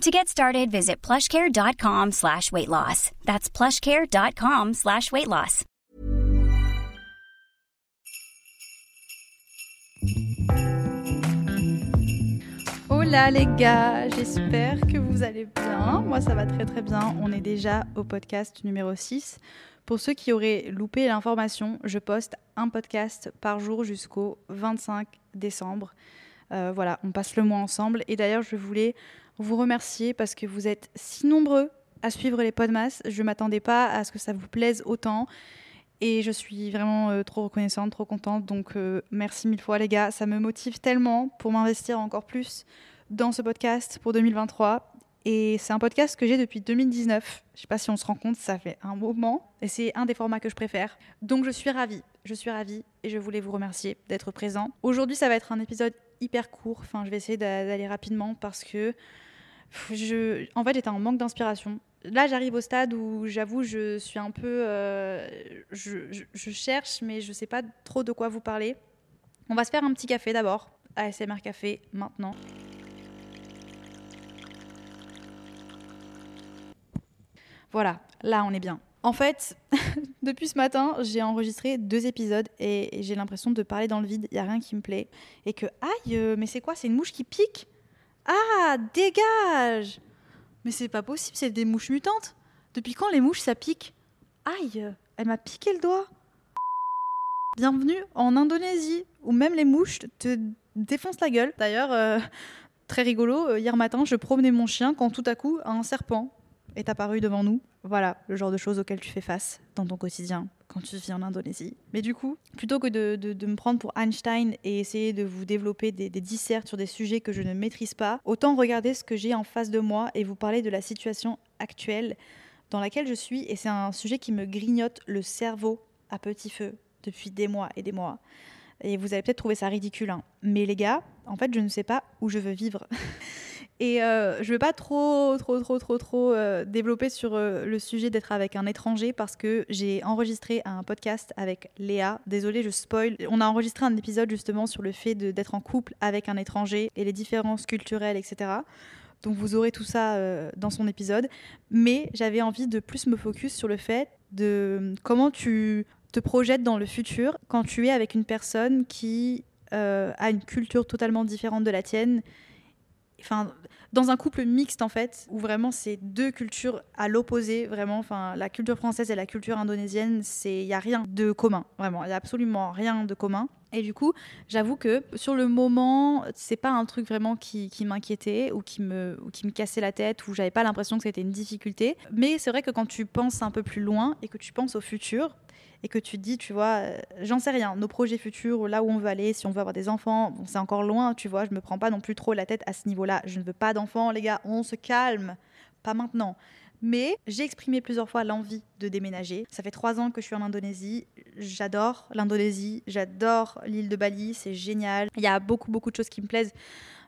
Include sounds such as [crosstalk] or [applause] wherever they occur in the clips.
To get started, visit plushcare.com slash weight loss. That's plushcare.com slash weight loss. Hola les gars, j'espère que vous allez bien. Moi ça va très très bien. On est déjà au podcast numéro 6. Pour ceux qui auraient loupé l'information, je poste un podcast par jour jusqu'au 25 décembre. Euh, voilà, on passe le mois ensemble. Et d'ailleurs, je voulais vous remercier parce que vous êtes si nombreux à suivre les podmas. Je ne m'attendais pas à ce que ça vous plaise autant. Et je suis vraiment euh, trop reconnaissante, trop contente. Donc euh, merci mille fois les gars. Ça me motive tellement pour m'investir encore plus dans ce podcast pour 2023. Et c'est un podcast que j'ai depuis 2019. Je ne sais pas si on se rend compte, ça fait un moment. Et c'est un des formats que je préfère. Donc je suis ravie. Je suis ravie et je voulais vous remercier d'être présent. Aujourd'hui, ça va être un épisode hyper court. Enfin, je vais essayer d'aller rapidement parce que je, en fait, j'étais en manque d'inspiration. Là, j'arrive au stade où j'avoue, je suis un peu. Euh, je, cherche, mais je ne sais pas trop de quoi vous parler. On va se faire un petit café d'abord. ASMR Café maintenant. Voilà, là on est bien. En fait, [laughs] depuis ce matin, j'ai enregistré deux épisodes et j'ai l'impression de parler dans le vide. Il n'y a rien qui me plaît. Et que, aïe, euh, mais c'est quoi? C'est une mouche qui pique? Ah, dégage Mais c'est pas possible, c'est des mouches mutantes. Depuis quand les mouches ça pique? Aïe, elle m'a piqué le doigt. Bienvenue en Indonésie, où même les mouches te défoncent la gueule. D'ailleurs, euh, très rigolo, euh, hier matin, je promenais mon chien quand tout à coup, un serpent est apparu devant nous. Voilà le genre de choses auxquelles tu fais face dans ton quotidien quand tu vis en Indonésie. Mais du coup, plutôt que de, me prendre pour Einstein et essayer de vous développer des, dissertes sur des sujets que je ne maîtrise pas, autant regarder ce que j'ai en face de moi et vous parler de la situation actuelle dans laquelle je suis. Et c'est un sujet qui me grignote le cerveau à petit feu depuis des mois et des mois. Et vous allez peut-être trouver ça ridicule. Hein. Mais les gars, en fait, je ne sais pas où je veux vivre. [laughs] Et euh, je ne veux pas trop, trop, trop, trop, trop euh, développer sur euh, le sujet d'être avec un étranger parce que j'ai enregistré un podcast avec Léa. Désolée, je spoil. On a enregistré un épisode justement sur le fait d'être en couple avec un étranger et les différences culturelles, etc. Donc vous aurez tout ça dans son épisode. Mais j'avais envie de plus me focus sur le fait de comment tu te projettes dans le futur quand tu es avec une personne qui a une culture totalement différente de la tienne enfin dans un couple mixte en fait où vraiment c'est deux cultures à l'opposé vraiment enfin la culture française et la culture indonésienne c'est il y a rien de commun vraiment. Il y a absolument rien de commun. Et du coup j'avoue que sur le moment c'est pas un truc vraiment qui, qui m'inquiétait ou qui me ou qui me cassait la tête ou j'avais pas l'impression que c'était une difficulté. Mais c'est vrai que quand tu penses un peu plus loin et que tu penses au futur et que tu te dis, tu vois, euh, j'en sais rien, nos projets futurs, là où on veut aller, si on veut avoir des enfants, c'est encore loin, tu vois, je me prends pas non plus trop la tête à ce niveau-là. Je ne veux pas d'enfants, les gars, on se calme, pas maintenant. Mais j'ai exprimé plusieurs fois l'envie de déménager. Ça fait trois ans que je suis en Indonésie. J'adore l'Indonésie, j'adore l'île de Bali, c'est génial. Il y a beaucoup, beaucoup de choses qui me plaisent.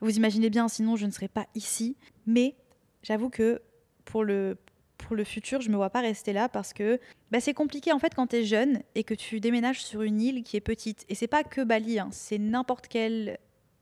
Vous imaginez bien, sinon je ne serais pas ici. Mais j'avoue que pour le, pour le futur, je me vois pas rester là parce que bah, c'est compliqué en fait quand tu es jeune et que tu déménages sur une île qui est petite. Et c'est pas que Bali, hein, c'est n'importe quelle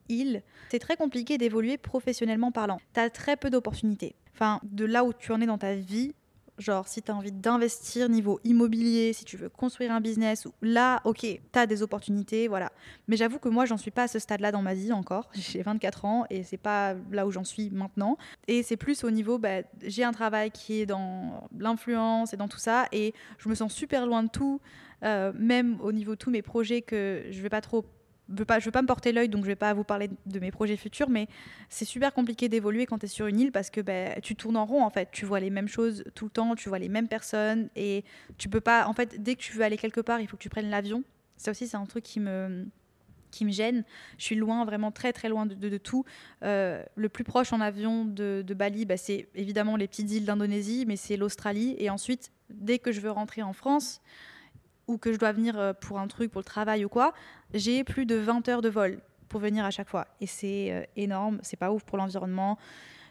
île. C'est très compliqué d'évoluer professionnellement parlant. Tu as très peu d'opportunités. Enfin, de là où tu en es dans ta vie, Genre, si tu as envie d'investir niveau immobilier, si tu veux construire un business, là, ok, tu as des opportunités, voilà. Mais j'avoue que moi, j'en suis pas à ce stade-là dans ma vie encore. [laughs] J'ai 24 ans et c'est pas là où j'en suis maintenant. Et c'est plus au niveau, bah, j'ai un travail qui est dans l'influence et dans tout ça, et je me sens super loin de tout, euh, même au niveau de tous mes projets que je vais pas trop veux pas, veux pas me porter l'œil, donc je vais pas vous parler de mes projets futurs, mais c'est super compliqué d'évoluer quand tu es sur une île parce que ben, tu tournes en rond en fait. Tu vois les mêmes choses tout le temps, tu vois les mêmes personnes et tu peux pas. En fait, dès que tu veux aller quelque part, il faut que tu prennes l'avion. Ça aussi, c'est un truc qui me qui me gêne. Je suis loin, vraiment très très loin de, tout. Euh, le plus proche en avion de, Bali, bah, c'est évidemment les petites îles d'Indonésie, mais c'est l'Australie. Et ensuite, dès que je veux rentrer en France, ou que je dois venir euh, pour un truc, pour le travail ou quoi, j'ai plus de 20 heures de vol pour venir à chaque fois. Et c'est euh, énorme, c'est pas ouf pour l'environnement,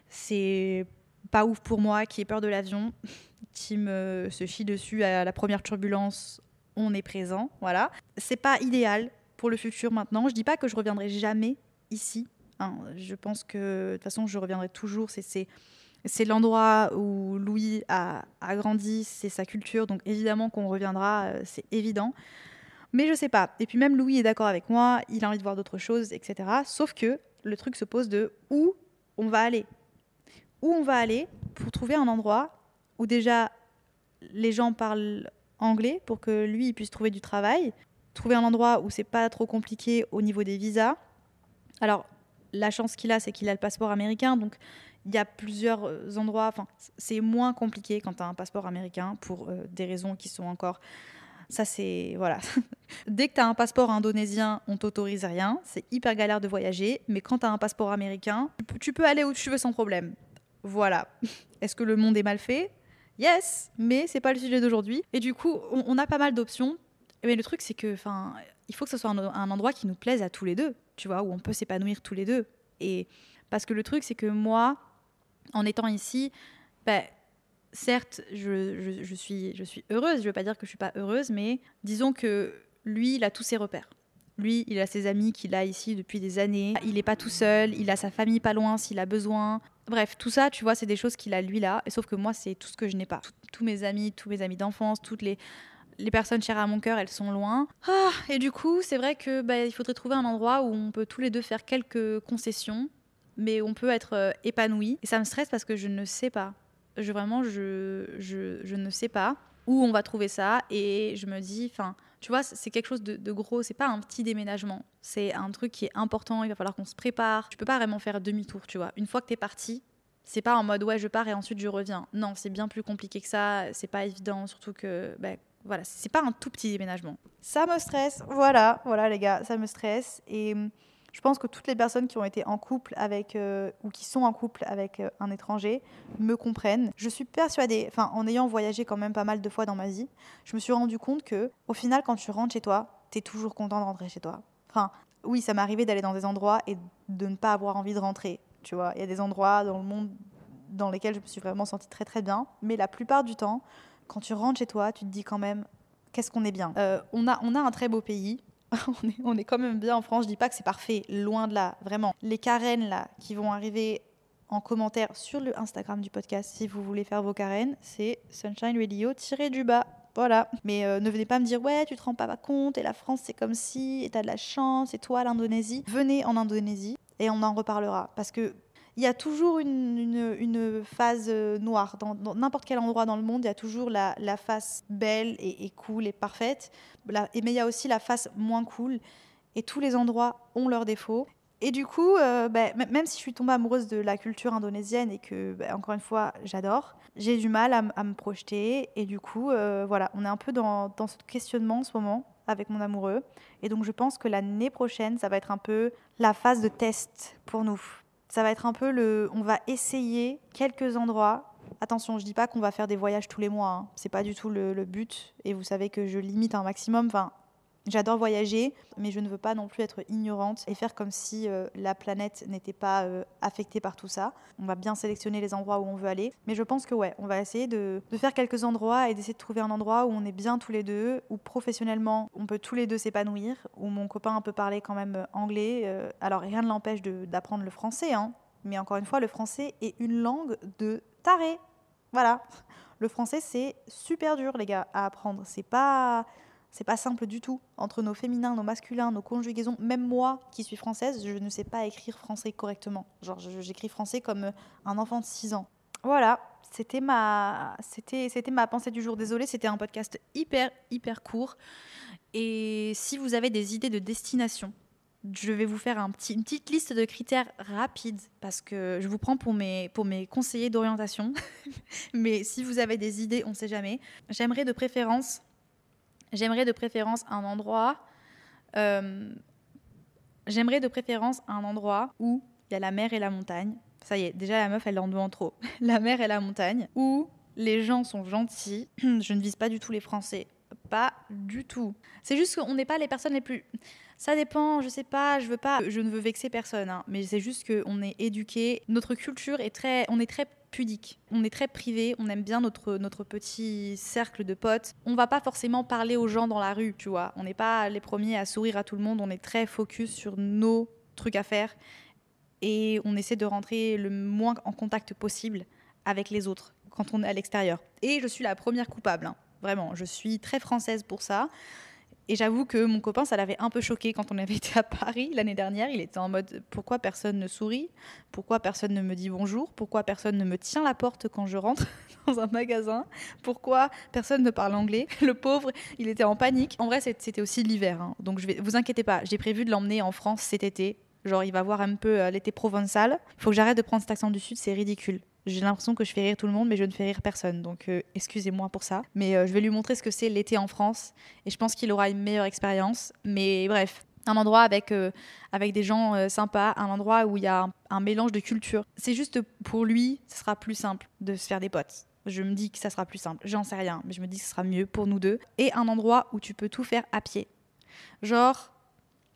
c'est pas ouf pour moi qui ai peur de l'avion, [laughs] qui me se chie dessus à la première turbulence, on est présent, voilà. C'est pas idéal pour le futur maintenant. Je dis pas que je reviendrai jamais ici. hein. Je pense que de toute façon je reviendrai toujours. C'est c'est l'endroit où Louis a, grandi, c'est sa culture, donc évidemment qu'on reviendra, euh, c'est évident. Mais je sais pas. Et puis même Louis est d'accord avec moi, il a envie de voir d'autres choses, etc. Sauf que le truc se pose de où on va aller. Où on va aller pour trouver un endroit où déjà les gens parlent anglais pour que lui puisse trouver du travail, trouver un endroit où c'est pas trop compliqué au niveau des visas. Alors la chance qu'il a, c'est qu'il a le passeport américain, donc il y a plusieurs euh, endroits. Enfin, c'est moins compliqué quand tu as un passeport américain pour euh, des raisons qui sont encore. Ça, c'est. Voilà. [laughs] Dès que tu as un passeport indonésien, on t'autorise rien. C'est hyper galère de voyager. Mais quand tu as un passeport américain, tu peux, aller où tu veux sans problème. Voilà. [laughs] Est-ce que le monde est mal fait? Yes, mais c'est pas le sujet d'aujourd'hui. Et du coup, on, on a pas mal d'options. Mais le truc, c'est que, enfin, il faut que ce soit un, un endroit qui nous plaise à tous les deux, tu vois, où on peut s'épanouir tous les deux. Et parce que le truc, c'est que moi, en étant ici, ben, certes, je, suis, je suis heureuse. Je ne veux pas dire que je suis pas heureuse, mais disons que lui, il a tous ses repères. Lui, il a ses amis qu'il a ici depuis des années. Il n'est pas tout seul. Il a sa famille pas loin s'il a besoin. Bref, tout ça, tu vois, c'est des choses qu'il a lui là. Sauf que moi, c'est tout ce que je n'ai pas. Tous mes amis, tous mes amis d'enfance, toutes les, les personnes chères à mon cœur, elles sont loin. Ah, et du coup, c'est vrai que bah, il faudrait trouver un endroit où on peut tous les deux faire quelques concessions, mais on peut être euh, épanoui. Et ça me stresse parce que je ne sais pas. Je vraiment, je, je, ne sais pas où on va trouver ça. Et je me dis, enfin, tu vois, c'est quelque chose de, de gros. C'est pas un petit déménagement. C'est un truc qui est important. Il va falloir qu'on se prépare. Tu peux pas vraiment faire demi-tour, tu vois. Une fois que t'es parti, c'est pas en mode ouais, je pars et ensuite je reviens. Non, c'est bien plus compliqué que ça. C'est pas évident, surtout que bah, voilà, c'est pas un tout petit déménagement. Ça me stresse, voilà, voilà les gars, ça me stresse. Et je pense que toutes les personnes qui ont été en couple avec, euh, ou qui sont en couple avec euh, un étranger me comprennent. Je suis persuadée, en ayant voyagé quand même pas mal de fois dans ma vie, je me suis rendu compte que au final, quand tu rentres chez toi, t'es toujours content de rentrer chez toi. Enfin, oui, ça m'est arrivé d'aller dans des endroits et de ne pas avoir envie de rentrer. Tu vois, il y a des endroits dans le monde dans lesquels je me suis vraiment sentie très très bien, mais la plupart du temps, quand tu rentres chez toi, tu te dis quand même, qu'est-ce qu'on est bien? Euh, on, a, on a un très beau pays. [laughs] on, est, quand même bien en France. Je dis pas que c'est parfait, loin de là, vraiment. Les carènes là qui vont arriver en commentaire sur le Instagram du podcast, si vous voulez faire vos carènes, c'est Sunshine Radio tiré du bas. Voilà. Mais euh, ne venez pas me dire ouais, tu te rends pas compte et la France c'est comme si et t'as de la chance et toi l'Indonésie. Venez en Indonésie et on en reparlera parce que il y a toujours une, phase euh, noire. Dans n'importe quel endroit dans le monde, il y a toujours la, face belle et, et cool et parfaite. Mais il y a aussi la face moins cool. Et tous les endroits ont leurs défauts. Et du coup, euh, ben, même si je suis tombée amoureuse de la culture indonésienne et que, ben, encore une fois, j'adore, j'ai du mal à, me projeter. Et du coup, euh, voilà, on est un peu dans ce questionnement en ce moment avec mon amoureux. Et donc, je pense que l'année prochaine, ça va être un peu la phase de test pour nous. Ça va être un peu le. On va essayer quelques endroits. Attention, je dis pas qu'on va faire des voyages tous les mois. Hein. C'est pas du tout le, but. Et vous savez que je limite un maximum. Enfin, j'adore voyager, mais je ne veux pas non plus être ignorante et faire comme si euh, la planète n'était pas euh, affectée par tout ça. On va bien sélectionner les endroits où on veut aller. Mais je pense que ouais, on va essayer de, de faire quelques endroits et d'essayer de trouver un endroit où on est bien tous les deux, où professionnellement on peut tous les deux s'épanouir, où mon copain peut parler quand même euh, anglais. Alors rien ne l'empêche d'apprendre le français, hein. mais encore une fois, le français est une langue de taré. Voilà. Le français, c'est super dur, les gars, à apprendre. C'est pas, c'est pas simple du tout. Entre nos féminins, nos masculins, nos conjugaisons, même moi qui suis française, je ne sais pas écrire français correctement. Genre, j'écris français comme euh, un enfant de 6 ans. Voilà, c'était ma, c'était, c'était ma pensée du jour. Désolée, c'était un podcast hyper, hyper court. Et si vous avez des idées de destination, je vais vous faire un petit, une petite liste de critères rapides parce que je vous prends pour mes, pour mes conseillers d'orientation. [laughs] Mais si vous avez des idées, on ne sait jamais. J'aimerais de préférence, j'aimerais de préférence un endroit. euh, j'aimerais de préférence un endroit où il y a la mer et la montagne. Ça y est, déjà la meuf, elle en demande trop. [laughs] La mer et la montagne. Où les gens sont gentils. [clears throat] Je ne vise pas du tout les Français. Pas du tout. C'est juste qu'on n'est pas les personnes les plus. Ça dépend, je sais pas, je veux pas, je ne veux vexer personne, hein, mais c'est juste qu'on est éduqué, notre culture est très, on est très pudique, on est très privé, on aime bien notre, notre petit cercle de potes. On va pas forcément parler aux gens dans la rue, tu vois. On n'est pas les premiers à sourire à tout le monde, on est très focus sur nos trucs à faire et on essaie de rentrer le moins en contact possible avec les autres quand on est à l'extérieur. Et je suis la première coupable, hein. vraiment, je suis très française pour ça. Et j'avoue que mon copain, ça l'avait un peu choqué quand on avait [laughs] été à Paris l'année dernière. Il était en mode pourquoi personne ne sourit? Pourquoi personne ne me dit bonjour? Pourquoi personne ne me tient la porte quand je rentre [laughs] dans un magasin? Pourquoi personne ne parle anglais? [laughs] Le pauvre, il était en panique. En vrai, c'était aussi l'hiver. Hein. Donc je vais, vous inquiétez pas, j'ai prévu de l'emmener en France cet été. Genre, il va voir un peu euh, l'été provençal. Il faut que j'arrête de prendre cet accent du Sud, c'est ridicule. J'ai l'impression que je fais rire tout le monde, mais je ne fais rire personne. Donc euh, excusez-moi pour ça. Mais euh, je vais lui montrer ce que c'est l'été en France. Et je pense qu'il aura une meilleure expérience. Mais bref, un endroit avec, euh, avec des gens sympas, un endroit où il y a un, mélange de culture. C'est juste pour lui, ce sera plus simple de se faire des potes. Je me dis que ça sera plus simple. J'en sais rien, mais je me dis que ce sera mieux pour nous deux. Et un endroit où tu peux tout faire à pied. Genre,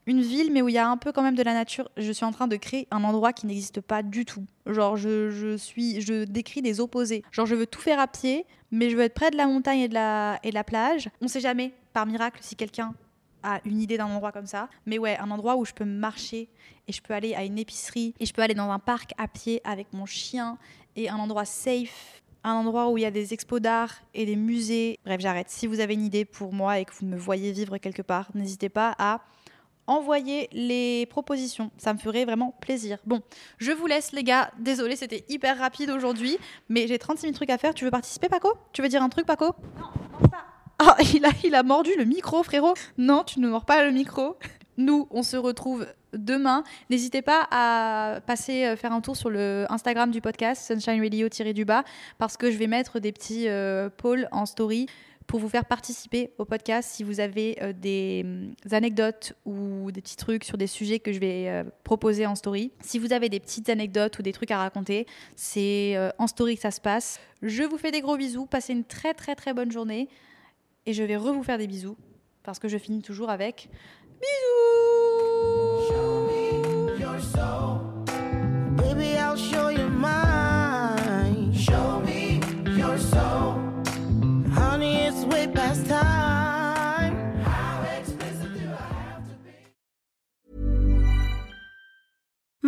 une ville, mais où il y a un peu quand même de la nature. Je suis en train de créer un endroit qui n'existe pas du tout. Genre, je, suis, je décris des opposés. Genre, je veux tout faire à pied, mais je veux être près de la montagne et de la, et de la plage. On sait jamais, par miracle, si quelqu'un a une idée d'un endroit comme ça. Mais ouais, un endroit où je peux marcher et je peux aller à une épicerie et je peux aller dans un parc à pied avec mon chien et un endroit safe un endroit où il y a des expos d'art et des musées. Bref, j'arrête. Si vous avez une idée pour moi et que vous me voyez vivre quelque part, n'hésitez pas à envoyer les propositions. Ça me ferait vraiment plaisir. Bon, je vous laisse les gars. Désolée, c'était hyper rapide aujourd'hui, mais j'ai 36 000 trucs à faire. Tu veux participer Paco? Tu veux dire un truc Paco? Non, pas. Ah, [laughs] il a, il a mordu le micro frérot. Non, tu ne mords pas le micro. Nous, on se retrouve demain. N'hésitez pas à passer euh, faire un tour sur le Instagram du podcast Sunshine Radio-du bas parce que je vais mettre des petits euh, polls en story pour vous faire participer au podcast si vous avez euh, des, mm, anecdotes ou des petits trucs sur des sujets que je vais euh, proposer en story. Si vous avez des petites anecdotes ou des trucs à raconter, c'est euh, en story que ça se passe. Je vous fais des gros bisous, passez une très très très bonne journée et je vais re vous faire des bisous parce que je finis toujours avec bisous.